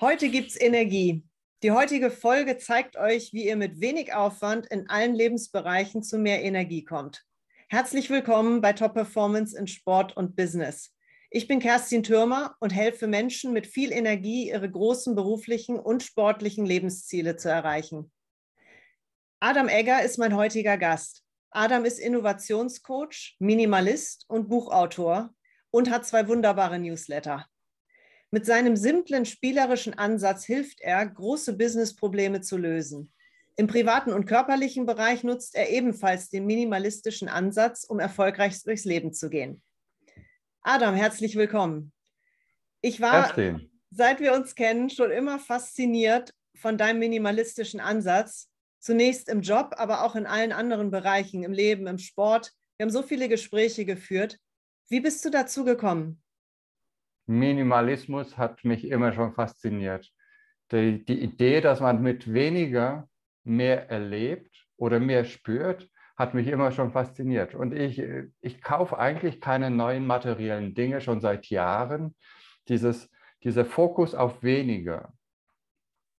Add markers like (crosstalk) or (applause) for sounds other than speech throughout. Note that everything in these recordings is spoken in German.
Heute gibt's Energie. Die heutige Folge zeigt euch, wie ihr mit wenig Aufwand in allen Lebensbereichen zu mehr Energie kommt. Herzlich willkommen bei Top Performance in Sport und Business. Ich bin Kerstin Türmer und helfe Menschen mit viel Energie, ihre großen beruflichen und sportlichen Lebensziele zu erreichen. Adam Egger ist mein heutiger Gast. Adam ist Innovationscoach, Minimalist und Buchautor und hat zwei wunderbare Newsletter. Mit seinem simplen spielerischen Ansatz hilft er, große Business-Probleme zu lösen. Im privaten und körperlichen Bereich nutzt er ebenfalls den minimalistischen Ansatz, um erfolgreich durchs Leben zu gehen. Adam, herzlich willkommen. Ich war, seit wir uns kennen, schon immer fasziniert von deinem minimalistischen Ansatz. Zunächst im Job, aber auch in allen anderen Bereichen, im Leben, im Sport. Wir haben so viele Gespräche geführt. Wie bist du dazu gekommen? Minimalismus hat mich immer schon fasziniert. Die, die Idee, dass man mit weniger mehr erlebt oder mehr spürt, hat mich immer schon fasziniert. Und ich, ich kaufe eigentlich keine neuen materiellen Dinge schon seit Jahren. Dieses, dieser Fokus auf weniger,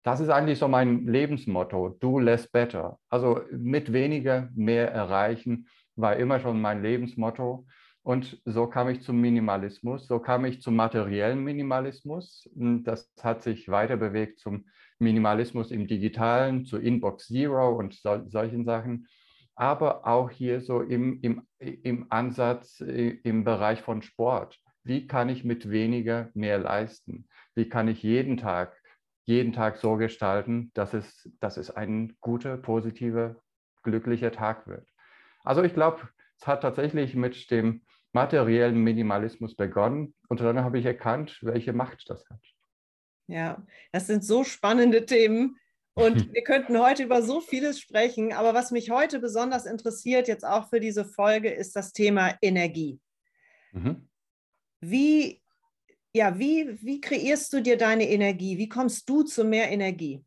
das ist eigentlich so mein Lebensmotto, do less better. Also mit weniger mehr erreichen war immer schon mein Lebensmotto. Und so kam ich zum Minimalismus, so kam ich zum materiellen Minimalismus. Das hat sich weiter bewegt zum Minimalismus im digitalen, zu Inbox Zero und so, solchen Sachen. Aber auch hier so im, im, im Ansatz äh, im Bereich von Sport. Wie kann ich mit weniger mehr leisten? Wie kann ich jeden Tag, jeden Tag so gestalten, dass es, dass es ein guter, positiver, glücklicher Tag wird? Also ich glaube, es hat tatsächlich mit dem materiellen Minimalismus begonnen und dann habe ich erkannt, welche Macht das hat. Ja, das sind so spannende Themen und (laughs) wir könnten heute über so vieles sprechen, aber was mich heute besonders interessiert, jetzt auch für diese Folge, ist das Thema Energie. Mhm. Wie, ja, wie, wie kreierst du dir deine Energie? Wie kommst du zu mehr Energie?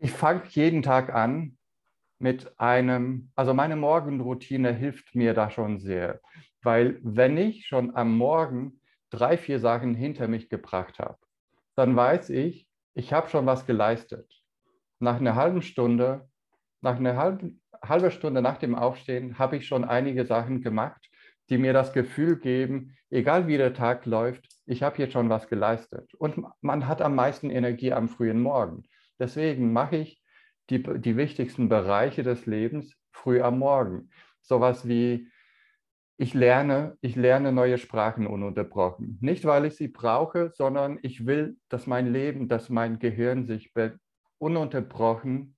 Ich fange jeden Tag an mit einem, also meine Morgenroutine hilft mir da schon sehr, weil wenn ich schon am Morgen drei, vier Sachen hinter mich gebracht habe, dann weiß ich, ich habe schon was geleistet. Nach einer halben Stunde, nach einer halben, halben Stunde nach dem Aufstehen habe ich schon einige Sachen gemacht, die mir das Gefühl geben, egal wie der Tag läuft, ich habe jetzt schon was geleistet. Und man hat am meisten Energie am frühen Morgen. Deswegen mache ich die, die wichtigsten Bereiche des Lebens früh am Morgen. Sowas wie, ich lerne, ich lerne neue Sprachen ununterbrochen. Nicht, weil ich sie brauche, sondern ich will, dass mein Leben, dass mein Gehirn sich ununterbrochen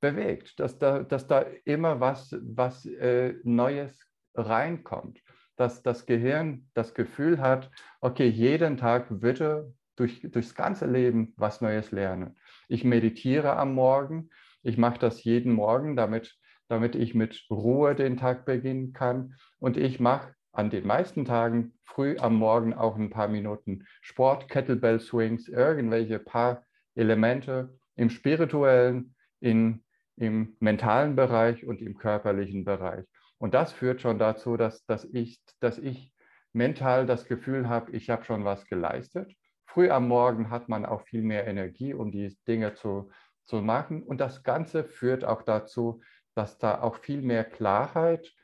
bewegt, dass da, dass da immer was, was äh, Neues reinkommt, dass das Gehirn das Gefühl hat, okay, jeden Tag er durch, durchs ganze Leben was Neues lernen. Ich meditiere am Morgen. Ich mache das jeden Morgen, damit, damit ich mit Ruhe den Tag beginnen kann. Und ich mache an den meisten Tagen früh am Morgen auch ein paar Minuten Sport, Kettlebell Swings, irgendwelche paar Elemente im spirituellen, in, im mentalen Bereich und im körperlichen Bereich. Und das führt schon dazu, dass, dass, ich, dass ich mental das Gefühl habe, ich habe schon was geleistet früh am Morgen hat man auch viel mehr Energie, um die Dinge zu, zu machen. Und das Ganze führt auch dazu, dass da auch viel mehr Klarheit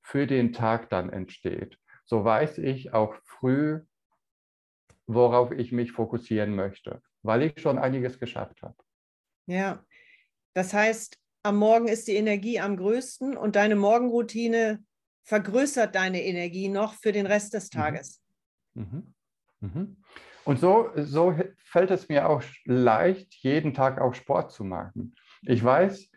für den Tag dann entsteht. So weiß ich auch früh, worauf ich mich fokussieren möchte, weil ich schon einiges geschafft habe. Ja, das heißt, am Morgen ist die Energie am größten und deine Morgenroutine vergrößert deine Energie noch für den Rest des mhm. Tages. Mhm. Mhm. Und so, so fällt es mir auch leicht, jeden Tag auch Sport zu machen. Ich weiß,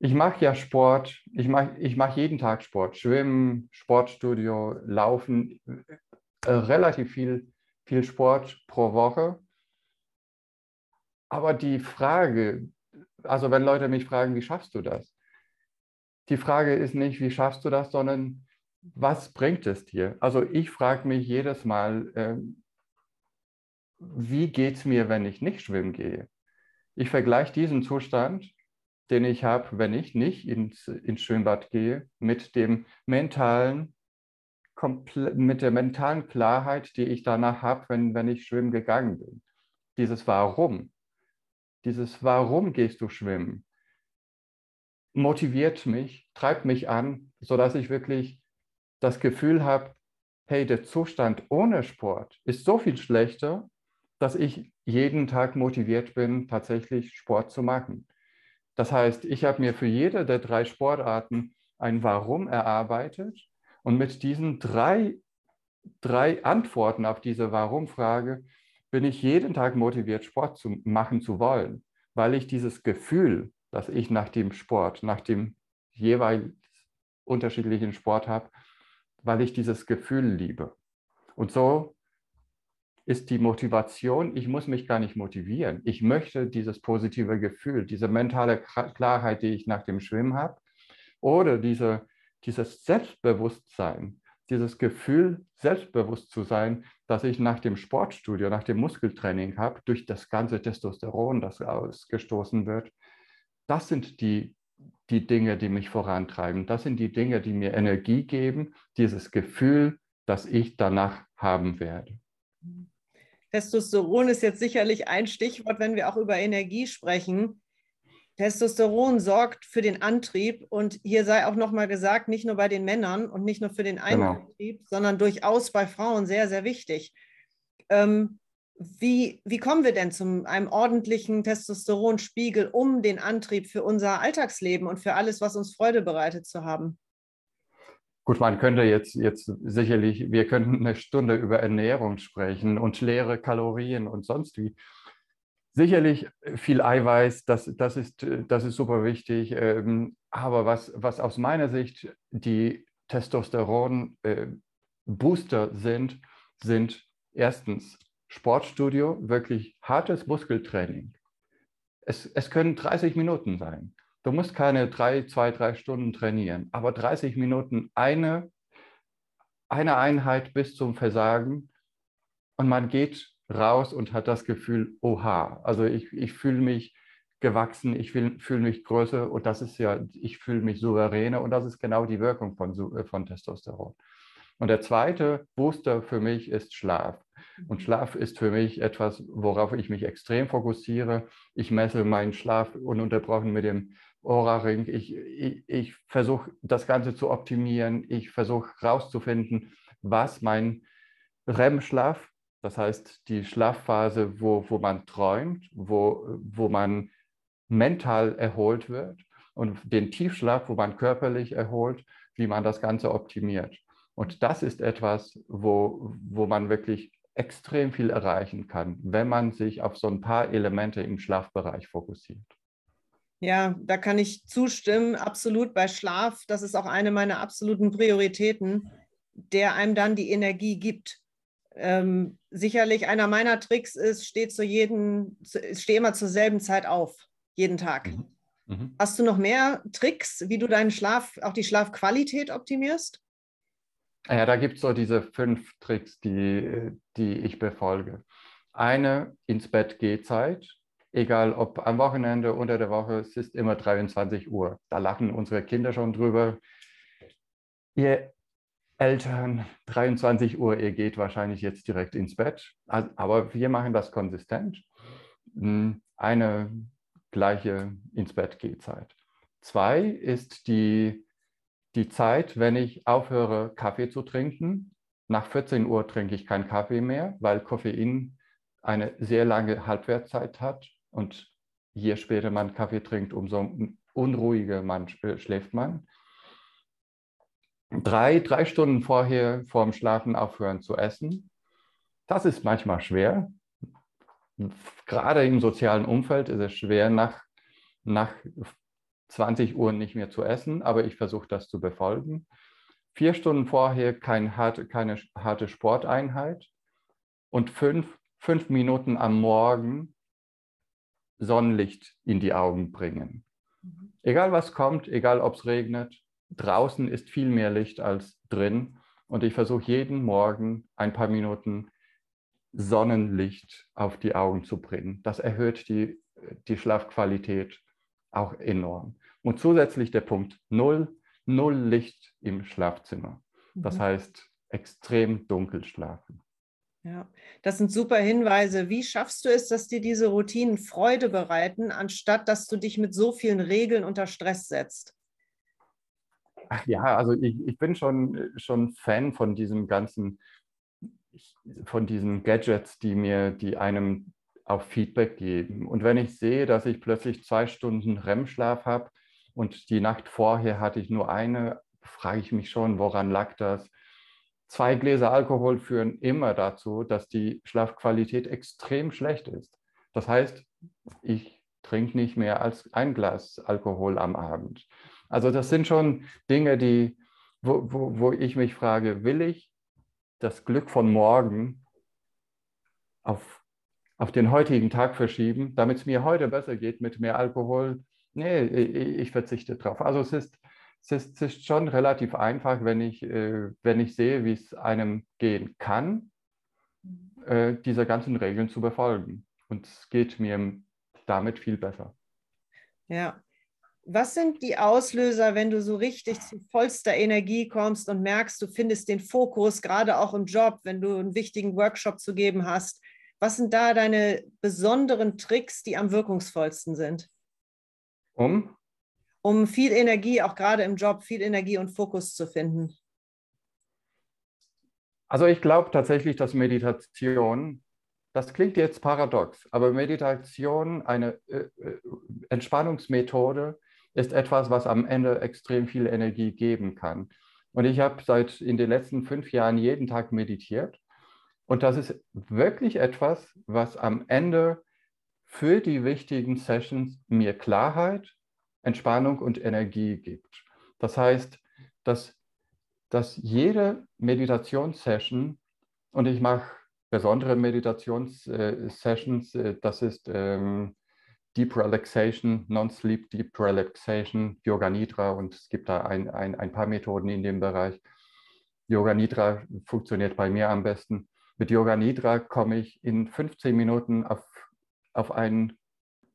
ich mache ja Sport, ich mache ich mach jeden Tag Sport, Schwimmen, Sportstudio, Laufen, äh, relativ viel, viel Sport pro Woche. Aber die Frage, also wenn Leute mich fragen, wie schaffst du das? Die Frage ist nicht, wie schaffst du das, sondern was bringt es dir? Also ich frage mich jedes Mal, äh, wie geht es mir, wenn ich nicht schwimmen gehe? Ich vergleiche diesen Zustand, den ich habe, wenn ich nicht ins, ins Schwimmbad gehe, mit dem mentalen, mit der mentalen Klarheit, die ich danach habe, wenn, wenn ich schwimmen gegangen bin. Dieses Warum. Dieses Warum gehst du schwimmen, motiviert mich, treibt mich an, sodass ich wirklich das Gefühl habe, hey, der Zustand ohne Sport ist so viel schlechter, dass ich jeden Tag motiviert bin, tatsächlich Sport zu machen. Das heißt, ich habe mir für jede der drei Sportarten ein Warum erarbeitet und mit diesen drei, drei Antworten auf diese Warum-Frage bin ich jeden Tag motiviert, Sport zu machen zu wollen, weil ich dieses Gefühl, das ich nach dem Sport, nach dem jeweils unterschiedlichen Sport habe, weil ich dieses Gefühl liebe. Und so ist die Motivation, ich muss mich gar nicht motivieren. Ich möchte dieses positive Gefühl, diese mentale Klarheit, die ich nach dem Schwimmen habe, oder diese, dieses Selbstbewusstsein, dieses Gefühl, selbstbewusst zu sein, das ich nach dem Sportstudio, nach dem Muskeltraining habe, durch das ganze Testosteron, das ausgestoßen wird, das sind die, die Dinge, die mich vorantreiben. Das sind die Dinge, die mir Energie geben, dieses Gefühl, das ich danach haben werde. Testosteron ist jetzt sicherlich ein Stichwort, wenn wir auch über Energie sprechen. Testosteron sorgt für den Antrieb und hier sei auch nochmal gesagt, nicht nur bei den Männern und nicht nur für den einen genau. Antrieb, sondern durchaus bei Frauen sehr, sehr wichtig. Ähm, wie, wie kommen wir denn zu einem ordentlichen Testosteronspiegel, um den Antrieb für unser Alltagsleben und für alles, was uns Freude bereitet, zu haben? Gut, man könnte jetzt, jetzt sicherlich, wir könnten eine Stunde über Ernährung sprechen und leere Kalorien und sonst wie. Sicherlich viel Eiweiß, das, das, ist, das ist super wichtig. Ähm, aber was, was aus meiner Sicht die Testosteron-Booster sind, sind erstens Sportstudio, wirklich hartes Muskeltraining. Es, es können 30 Minuten sein. Du musst keine drei, zwei, drei Stunden trainieren, aber 30 Minuten eine, eine Einheit bis zum Versagen und man geht raus und hat das Gefühl, oha, also ich, ich fühle mich gewachsen, ich fühle mich größer und das ist ja, ich fühle mich souveräner und das ist genau die Wirkung von, äh, von Testosteron. Und der zweite Booster für mich ist Schlaf. Und mhm. Schlaf ist für mich etwas, worauf ich mich extrem fokussiere. Ich messe meinen Schlaf ununterbrochen mit dem Aura-Ring. Ich, ich, ich versuche das Ganze zu optimieren. Ich versuche herauszufinden, was mein REM-Schlaf das heißt, die Schlafphase, wo, wo man träumt, wo, wo man mental erholt wird und den Tiefschlaf, wo man körperlich erholt, wie man das Ganze optimiert. Und das ist etwas, wo, wo man wirklich extrem viel erreichen kann, wenn man sich auf so ein paar Elemente im Schlafbereich fokussiert. Ja, da kann ich zustimmen, absolut bei Schlaf. Das ist auch eine meiner absoluten Prioritäten, der einem dann die Energie gibt. Ähm, sicherlich einer meiner Tricks ist, steh zu jedem, steh immer zur selben Zeit auf, jeden Tag. Mhm. Mhm. Hast du noch mehr Tricks, wie du deinen Schlaf, auch die Schlafqualität optimierst? Ja, da gibt es so diese fünf Tricks, die, die ich befolge. Eine ins Bett Gehzeit, egal ob am Wochenende, unter der Woche, es ist immer 23 Uhr. Da lachen unsere Kinder schon drüber. Ihr Eltern, 23 Uhr, ihr geht wahrscheinlich jetzt direkt ins Bett. Aber wir machen das konsistent. Hm, eine gleiche ins Bett Gehzeit. Zwei ist die, die Zeit, wenn ich aufhöre, Kaffee zu trinken. Nach 14 Uhr trinke ich keinen Kaffee mehr, weil Koffein eine sehr lange Halbwertszeit hat. Und je später man Kaffee trinkt, umso unruhiger man, schläft man drei, drei Stunden vorher vorm Schlafen aufhören zu essen. Das ist manchmal schwer. Gerade im sozialen Umfeld ist es schwer, nach, nach 20 Uhr nicht mehr zu essen, aber ich versuche das zu befolgen. Vier Stunden vorher kein harte, keine harte Sporteinheit und fünf, fünf Minuten am Morgen Sonnenlicht in die Augen bringen. Mhm. Egal was kommt, egal ob es regnet, draußen ist viel mehr Licht als drin. Und ich versuche jeden Morgen ein paar Minuten Sonnenlicht auf die Augen zu bringen. Das erhöht die, die Schlafqualität auch enorm. Und zusätzlich der Punkt Null, Null Licht im Schlafzimmer. Das mhm. heißt, extrem dunkel schlafen. Ja, das sind super Hinweise. Wie schaffst du es, dass dir diese Routinen Freude bereiten, anstatt dass du dich mit so vielen Regeln unter Stress setzt? Ja, also ich, ich bin schon, schon Fan von diesem ganzen, von diesen Gadgets, die mir, die einem auch Feedback geben. Und wenn ich sehe, dass ich plötzlich zwei Stunden REM-Schlaf habe und die Nacht vorher hatte ich nur eine, frage ich mich schon, woran lag das? Zwei Gläser Alkohol führen immer dazu, dass die Schlafqualität extrem schlecht ist. Das heißt, ich trinke nicht mehr als ein Glas Alkohol am Abend. Also das sind schon Dinge, die, wo, wo, wo ich mich frage, will ich das Glück von morgen auf, auf den heutigen Tag verschieben, damit es mir heute besser geht mit mehr Alkohol? Nee, ich, ich verzichte drauf. Also es ist, es ist, es ist schon relativ einfach, wenn ich, äh, wenn ich sehe, wie es einem gehen kann, äh, diese ganzen Regeln zu befolgen. Und es geht mir damit viel besser. Ja, was sind die Auslöser, wenn du so richtig zu vollster Energie kommst und merkst, du findest den Fokus, gerade auch im Job, wenn du einen wichtigen Workshop zu geben hast? Was sind da deine besonderen Tricks, die am wirkungsvollsten sind? Um? Um viel Energie, auch gerade im Job, viel Energie und Fokus zu finden. Also ich glaube tatsächlich, dass Meditation das klingt jetzt paradox, aber Meditation, eine äh, äh, Entspannungsmethode, ist etwas, was am Ende extrem viel Energie geben kann. Und ich habe seit in den letzten fünf Jahren jeden Tag meditiert. Und das ist wirklich etwas, was am Ende für die wichtigen Sessions mir Klarheit, Entspannung und Energie gibt. Das heißt, dass, dass jede Meditationssession, und ich mache besondere Meditationssessions, äh, das ist ähm, Deep Relaxation, Non-Sleep Deep Relaxation, Yoga Nidra und es gibt da ein, ein, ein paar Methoden in dem Bereich. Yoga Nidra funktioniert bei mir am besten. Mit Yoga Nidra komme ich in 15 Minuten auf, auf einen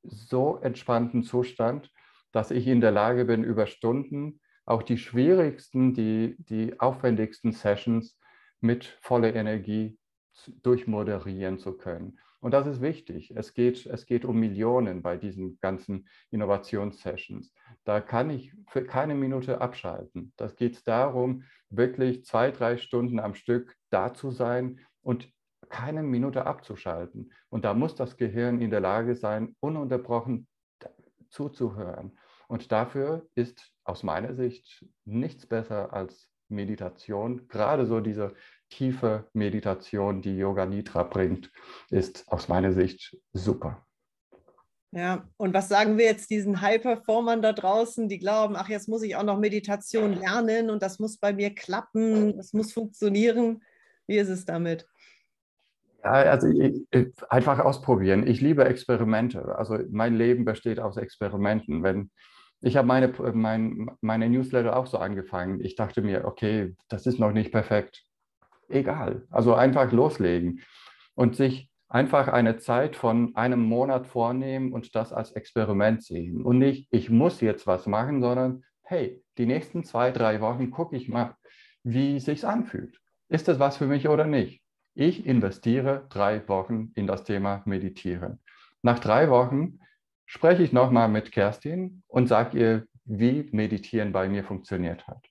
so entspannten Zustand, dass ich in der Lage bin, über Stunden auch die schwierigsten, die, die aufwendigsten Sessions mit voller Energie durchmoderieren zu können. Und das ist wichtig. Es geht, es geht um Millionen bei diesen ganzen Innovationssessions. Da kann ich für keine Minute abschalten. Das geht darum, wirklich zwei, drei Stunden am Stück da zu sein und keine Minute abzuschalten. Und da muss das Gehirn in der Lage sein, ununterbrochen zuzuhören. Und dafür ist aus meiner Sicht nichts besser als Meditation, gerade so diese tiefe Meditation, die Yoga Nidra bringt, ist aus meiner Sicht super. Ja, und was sagen wir jetzt diesen High-Performern da draußen, die glauben, ach, jetzt muss ich auch noch Meditation lernen und das muss bei mir klappen, das muss funktionieren. Wie ist es damit? Ja, also ich, ich, einfach ausprobieren. Ich liebe Experimente. Also mein Leben besteht aus Experimenten. Wenn, ich habe meine, mein, meine Newsletter auch so angefangen. Ich dachte mir, okay, das ist noch nicht perfekt egal. Also einfach loslegen und sich einfach eine Zeit von einem Monat vornehmen und das als Experiment sehen. Und nicht, ich muss jetzt was machen, sondern hey, die nächsten zwei, drei Wochen gucke ich mal, wie sich anfühlt. Ist das was für mich oder nicht? Ich investiere drei Wochen in das Thema Meditieren. Nach drei Wochen spreche ich nochmal mit Kerstin und sage ihr, wie Meditieren bei mir funktioniert hat.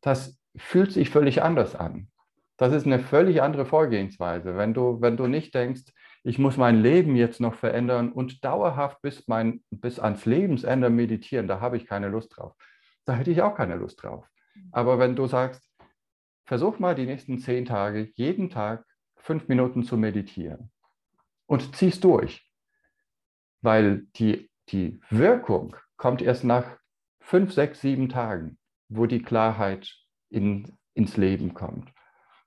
Das fühlt sich völlig anders an. Das ist eine völlig andere Vorgehensweise. Wenn du, wenn du nicht denkst, ich muss mein Leben jetzt noch verändern und dauerhaft bis, mein, bis ans Lebensende meditieren, da habe ich keine Lust drauf. Da hätte ich auch keine Lust drauf. Aber wenn du sagst, versuch mal die nächsten zehn Tage, jeden Tag fünf Minuten zu meditieren und ziehst durch, weil die, die Wirkung kommt erst nach fünf, sechs, sieben Tagen, wo die Klarheit in, ins Leben kommt.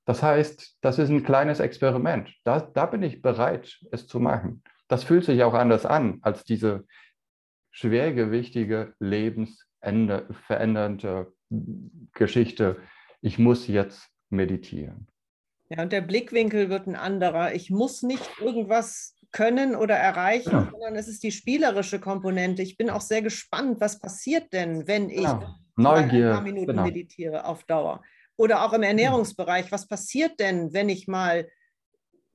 Das heißt, das ist ein kleines Experiment. Da, da bin ich bereit, es zu machen. Das fühlt sich auch anders an als diese schwergewichtige, lebensverändernde Geschichte. Ich muss jetzt meditieren. Ja, und der Blickwinkel wird ein anderer. Ich muss nicht irgendwas können oder erreichen, ja. sondern es ist die spielerische Komponente. Ich bin auch sehr gespannt, was passiert denn, wenn ich ja. Neugier, ein paar Minuten genau. meditiere auf Dauer. Oder auch im Ernährungsbereich. Was passiert denn, wenn ich mal,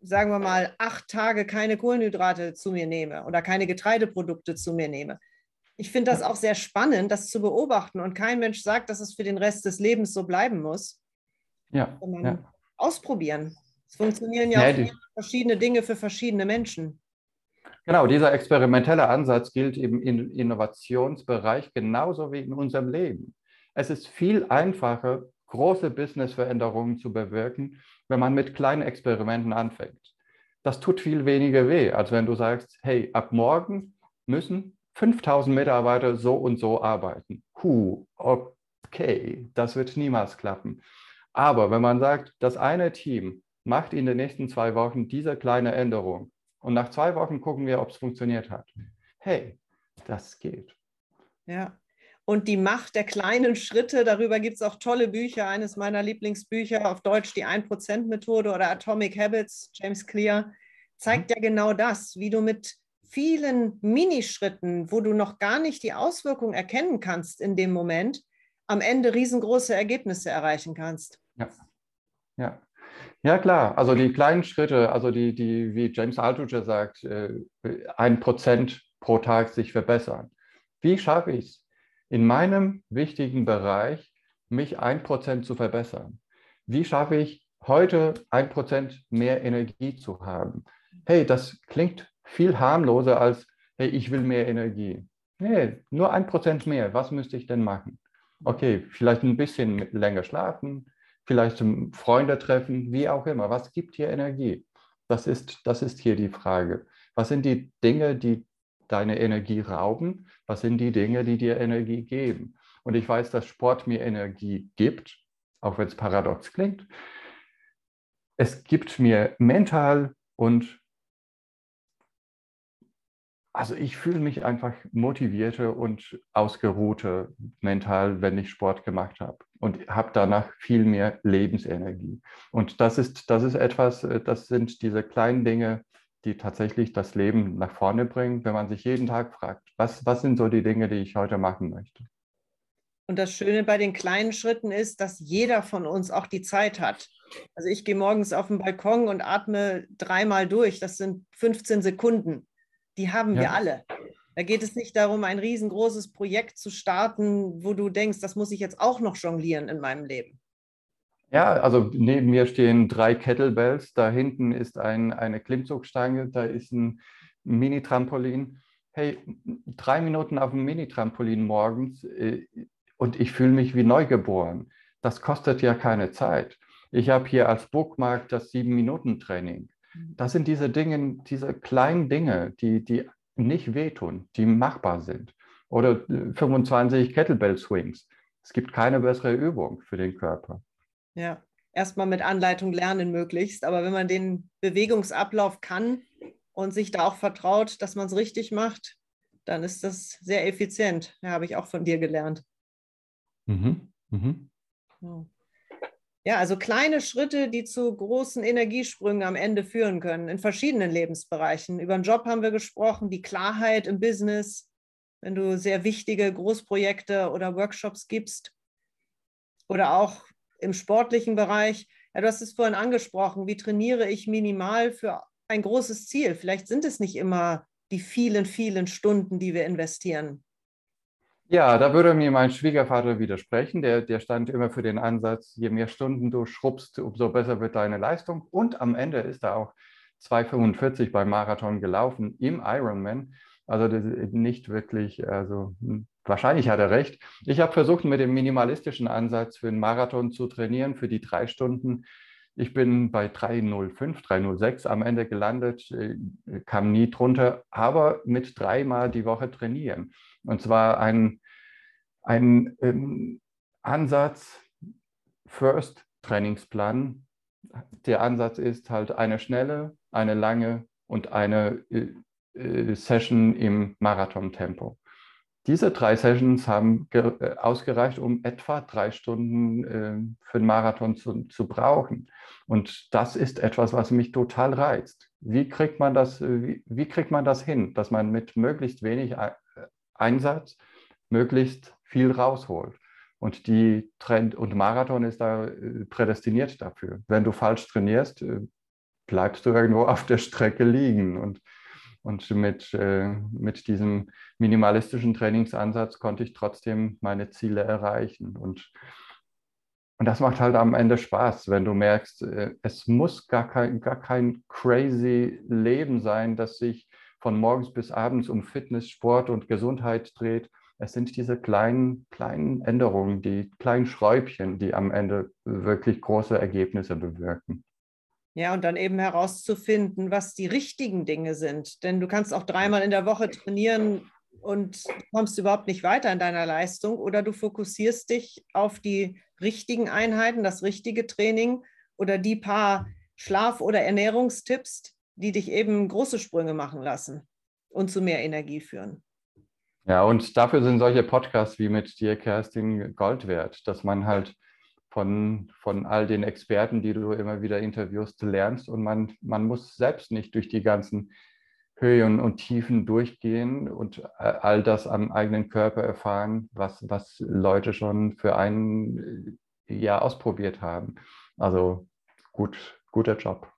sagen wir mal, acht Tage keine Kohlenhydrate zu mir nehme oder keine Getreideprodukte zu mir nehme? Ich finde das auch sehr spannend, das zu beobachten. Und kein Mensch sagt, dass es für den Rest des Lebens so bleiben muss. Ja. ja. ausprobieren. Es funktionieren ja, ja auch verschiedene Dinge für verschiedene Menschen. Genau, dieser experimentelle Ansatz gilt im Innovationsbereich genauso wie in unserem Leben. Es ist viel einfacher, große Businessveränderungen zu bewirken, wenn man mit kleinen Experimenten anfängt. Das tut viel weniger weh, als wenn du sagst, hey, ab morgen müssen 5000 Mitarbeiter so und so arbeiten. Huh, okay, das wird niemals klappen. Aber wenn man sagt, das eine Team macht in den nächsten zwei Wochen diese kleine Änderung und nach zwei Wochen gucken wir, ob es funktioniert hat. Hey, das geht. Ja, und die Macht der kleinen Schritte. Darüber gibt es auch tolle Bücher. Eines meiner Lieblingsbücher auf Deutsch, die 1%-Methode oder Atomic Habits, James Clear, zeigt mhm. ja genau das, wie du mit vielen Minischritten, wo du noch gar nicht die Auswirkungen erkennen kannst in dem Moment, am Ende riesengroße Ergebnisse erreichen kannst. Ja, ja. Ja, klar. Also die kleinen Schritte, also die, die wie James Altucher sagt, äh, ein Prozent pro Tag sich verbessern. Wie schaffe ich es, in meinem wichtigen Bereich mich ein Prozent zu verbessern? Wie schaffe ich heute ein Prozent mehr Energie zu haben? Hey, das klingt viel harmloser als, hey, ich will mehr Energie. Nee, nur ein Prozent mehr. Was müsste ich denn machen? Okay, vielleicht ein bisschen länger schlafen, vielleicht Freunde treffen, wie auch immer. Was gibt hier Energie? Das ist, das ist hier die Frage. Was sind die Dinge, die deine Energie rauben? Was sind die Dinge, die dir Energie geben? Und ich weiß, dass Sport mir Energie gibt, auch wenn es paradox klingt. Es gibt mir mental und also ich fühle mich einfach motivierter und ausgeruhter mental, wenn ich Sport gemacht habe und habe danach viel mehr Lebensenergie. Und das ist, das ist etwas, äh, das sind diese kleinen Dinge, die tatsächlich das Leben nach vorne bringen, wenn man sich jeden Tag fragt, was, was sind so die Dinge, die ich heute machen möchte. Und das Schöne bei den kleinen Schritten ist, dass jeder von uns auch die Zeit hat. Also ich gehe morgens auf den Balkon und atme dreimal durch. Das sind 15 Sekunden. Die haben ja. wir alle. Da geht es nicht darum, ein riesengroßes Projekt zu starten, wo du denkst, das muss ich jetzt auch noch jonglieren in meinem Leben. Ja, also neben mir stehen drei Kettlebells. Da hinten ist ein, eine Klimmzugstange, da ist ein Mini-Trampolin. Hey, drei Minuten auf dem Mini-Trampolin morgens äh, und ich fühle mich wie neugeboren. Das kostet ja keine Zeit. Ich habe hier als Bookmark das Sieben-Minuten-Training. Das sind diese Dinge, diese kleinen Dinge, die, die nicht wehtun, die machbar sind. Oder 25 äh, Kettlebell Swings. Es gibt keine bessere Übung für den Körper. Ja, erstmal mit Anleitung lernen möglichst. Aber wenn man den Bewegungsablauf kann und sich da auch vertraut, dass man es richtig macht, dann ist das sehr effizient. Ja, habe ich auch von dir gelernt. Mhm. Mhm. Ja. Ja, also kleine Schritte, die zu großen Energiesprüngen am Ende führen können, in verschiedenen Lebensbereichen. Über den Job haben wir gesprochen, die Klarheit im Business, wenn du sehr wichtige Großprojekte oder Workshops gibst. Oder auch im sportlichen Bereich. Ja, du hast es vorhin angesprochen, wie trainiere ich minimal für ein großes Ziel? Vielleicht sind es nicht immer die vielen, vielen Stunden, die wir investieren. Ja, da würde mir mein Schwiegervater widersprechen. Der, der stand immer für den Ansatz, je mehr Stunden du schrubbst, umso besser wird deine Leistung. Und am Ende ist er auch 2,45 beim Marathon gelaufen im Ironman. Also nicht wirklich, also hm, wahrscheinlich hat er recht. Ich habe versucht, mit dem minimalistischen Ansatz für den Marathon zu trainieren, für die drei Stunden. Ich bin bei 3,05, 3,06 am Ende gelandet, äh, kam nie drunter, aber mit dreimal die Woche trainieren. Und zwar ein, ein ähm, Ansatz, First Trainingsplan. Der Ansatz ist halt eine schnelle, eine lange und eine äh, äh Session im Marathontempo. Diese drei Sessions haben äh, ausgereicht, um etwa drei Stunden äh, für den Marathon zu, zu, brauchen. Und das ist etwas, was mich total reizt. Wie kriegt man das, äh, wie, wie kriegt man das hin, dass man mit möglichst wenig Einsatz möglichst viel rausholt. Und die Trend und Marathon ist da äh, prädestiniert dafür. Wenn du falsch trainierst, äh, bleibst du irgendwo auf der Strecke liegen. Und, und mit, äh, mit diesem minimalistischen Trainingsansatz konnte ich trotzdem meine Ziele erreichen. Und, und das macht halt am Ende Spaß, wenn du merkst, es muss gar kein, gar kein crazy Leben sein, das sich von morgens bis abends um Fitness, Sport und Gesundheit dreht, es sind diese kleinen, kleinen Änderungen, die kleinen Schräubchen, die am Ende wirklich große Ergebnisse bewirken. Ja, und dann eben herauszufinden, was die richtigen Dinge sind. Denn du kannst auch dreimal in der Woche trainieren und kommst überhaupt nicht weiter in deiner Leistung oder du fokussierst dich auf die richtigen Einheiten, das richtige Training oder die paar Schlaf- oder Ernährungstipps, die dich eben große Sprünge machen lassen und zu mehr Energie führen. Ja, und dafür sind solche Podcasts wie mit dir, Kerstin, Gold wert, dass man halt von, von all den Experten, die du immer wieder interviewst, lernst und man, man muss selbst nicht durch die ganzen Höhen und Tiefen durchgehen und all das am eigenen Körper erfahren, was, was Leute schon für ein Jahr ausprobiert haben. Also gut, guter Job.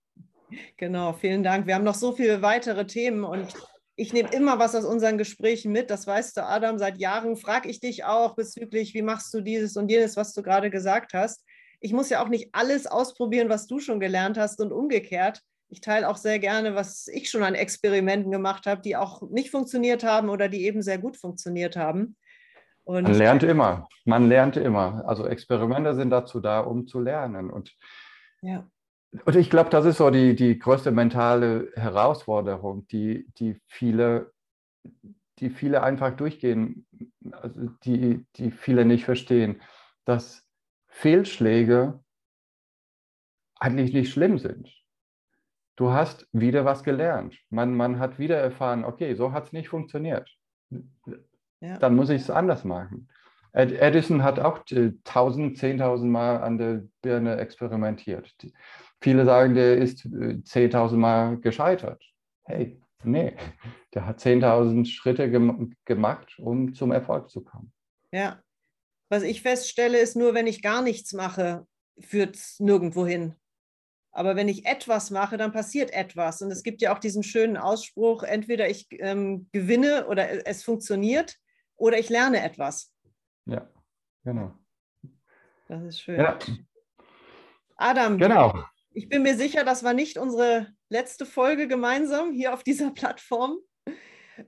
Genau, vielen Dank. Wir haben noch so viele weitere Themen und ich nehme immer was aus unseren Gesprächen mit. Das weißt du, Adam, seit Jahren frage ich dich auch bezüglich, wie machst du dieses und jenes, was du gerade gesagt hast. Ich muss ja auch nicht alles ausprobieren, was du schon gelernt hast und umgekehrt. Ich teile auch sehr gerne, was ich schon an Experimenten gemacht habe, die auch nicht funktioniert haben oder die eben sehr gut funktioniert haben. Und man lernt immer. Man lernt immer. Also Experimente sind dazu da, um zu lernen. Und ja. Und ich glaube, das ist so die, die größte mentale Herausforderung, die, die, viele, die viele einfach durchgehen, also die, die viele nicht verstehen, dass Fehlschläge eigentlich nicht schlimm sind. Du hast wieder was gelernt. Man, man hat wieder erfahren, okay, so hat es nicht funktioniert. Ja. Dann muss ich es anders machen. Edison hat auch 1000, 10.000 Mal an der Birne experimentiert. Viele sagen, der ist 10.000 äh, Mal gescheitert. Hey, nee, der hat 10.000 Schritte gem gemacht, um zum Erfolg zu kommen. Ja, was ich feststelle, ist nur, wenn ich gar nichts mache, führt es nirgendwo hin. Aber wenn ich etwas mache, dann passiert etwas. Und es gibt ja auch diesen schönen Ausspruch, entweder ich ähm, gewinne oder es funktioniert oder ich lerne etwas. Ja, genau. Das ist schön. Ja. Adam, genau. Ich bin mir sicher, das war nicht unsere letzte Folge gemeinsam hier auf dieser (laughs) Plattform,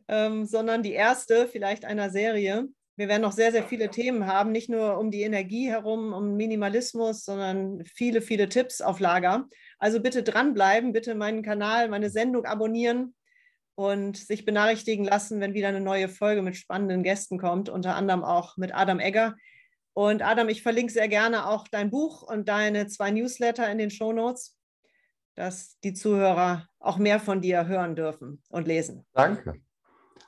ähm, sondern die erste vielleicht einer Serie. Wir werden noch sehr, sehr viele Themen haben, nicht nur um die Energie herum, um Minimalismus, sondern viele, viele Tipps auf Lager. Also bitte dranbleiben, bitte meinen Kanal, meine Sendung abonnieren und sich benachrichtigen lassen, wenn wieder eine neue Folge mit spannenden Gästen kommt, unter anderem auch mit Adam Egger. Und Adam, ich verlinke sehr gerne auch dein Buch und deine zwei Newsletter in den Show Notes, dass die Zuhörer auch mehr von dir hören dürfen und lesen. Danke.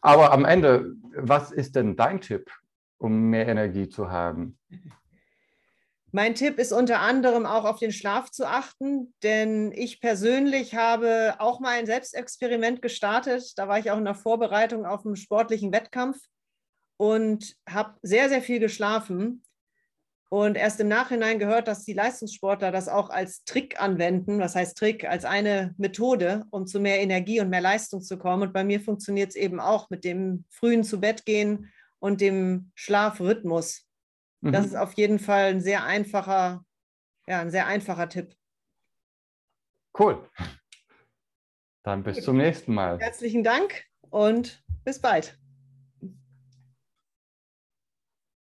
Aber am Ende, was ist denn dein Tipp, um mehr Energie zu haben? (laughs) Mein Tipp ist unter anderem auch auf den Schlaf zu achten, denn ich persönlich habe auch mal ein Selbstexperiment gestartet. Da war ich auch in der Vorbereitung auf einen sportlichen Wettkampf und habe sehr, sehr viel geschlafen und erst im Nachhinein gehört, dass die Leistungssportler das auch als Trick anwenden, was heißt Trick, als eine Methode, um zu mehr Energie und mehr Leistung zu kommen. Und bei mir funktioniert es eben auch mit dem frühen zu Bett gehen und dem Schlafrhythmus. Mhm. Das ist auf jeden Fall ein sehr einfacher, ja, ein sehr einfacher Tipp. Cool. Dann bis zum nächsten Mal. Herzlichen Dank und bis bald.